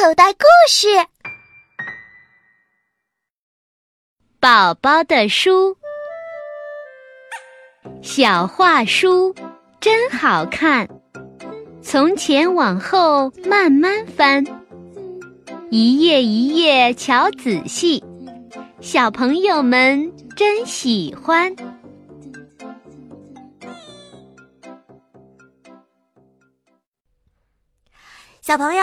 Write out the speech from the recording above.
口袋故事。宝宝的书，小画书真好看。从前往后慢慢翻，一页一页瞧仔细，小朋友们真喜欢。小朋友，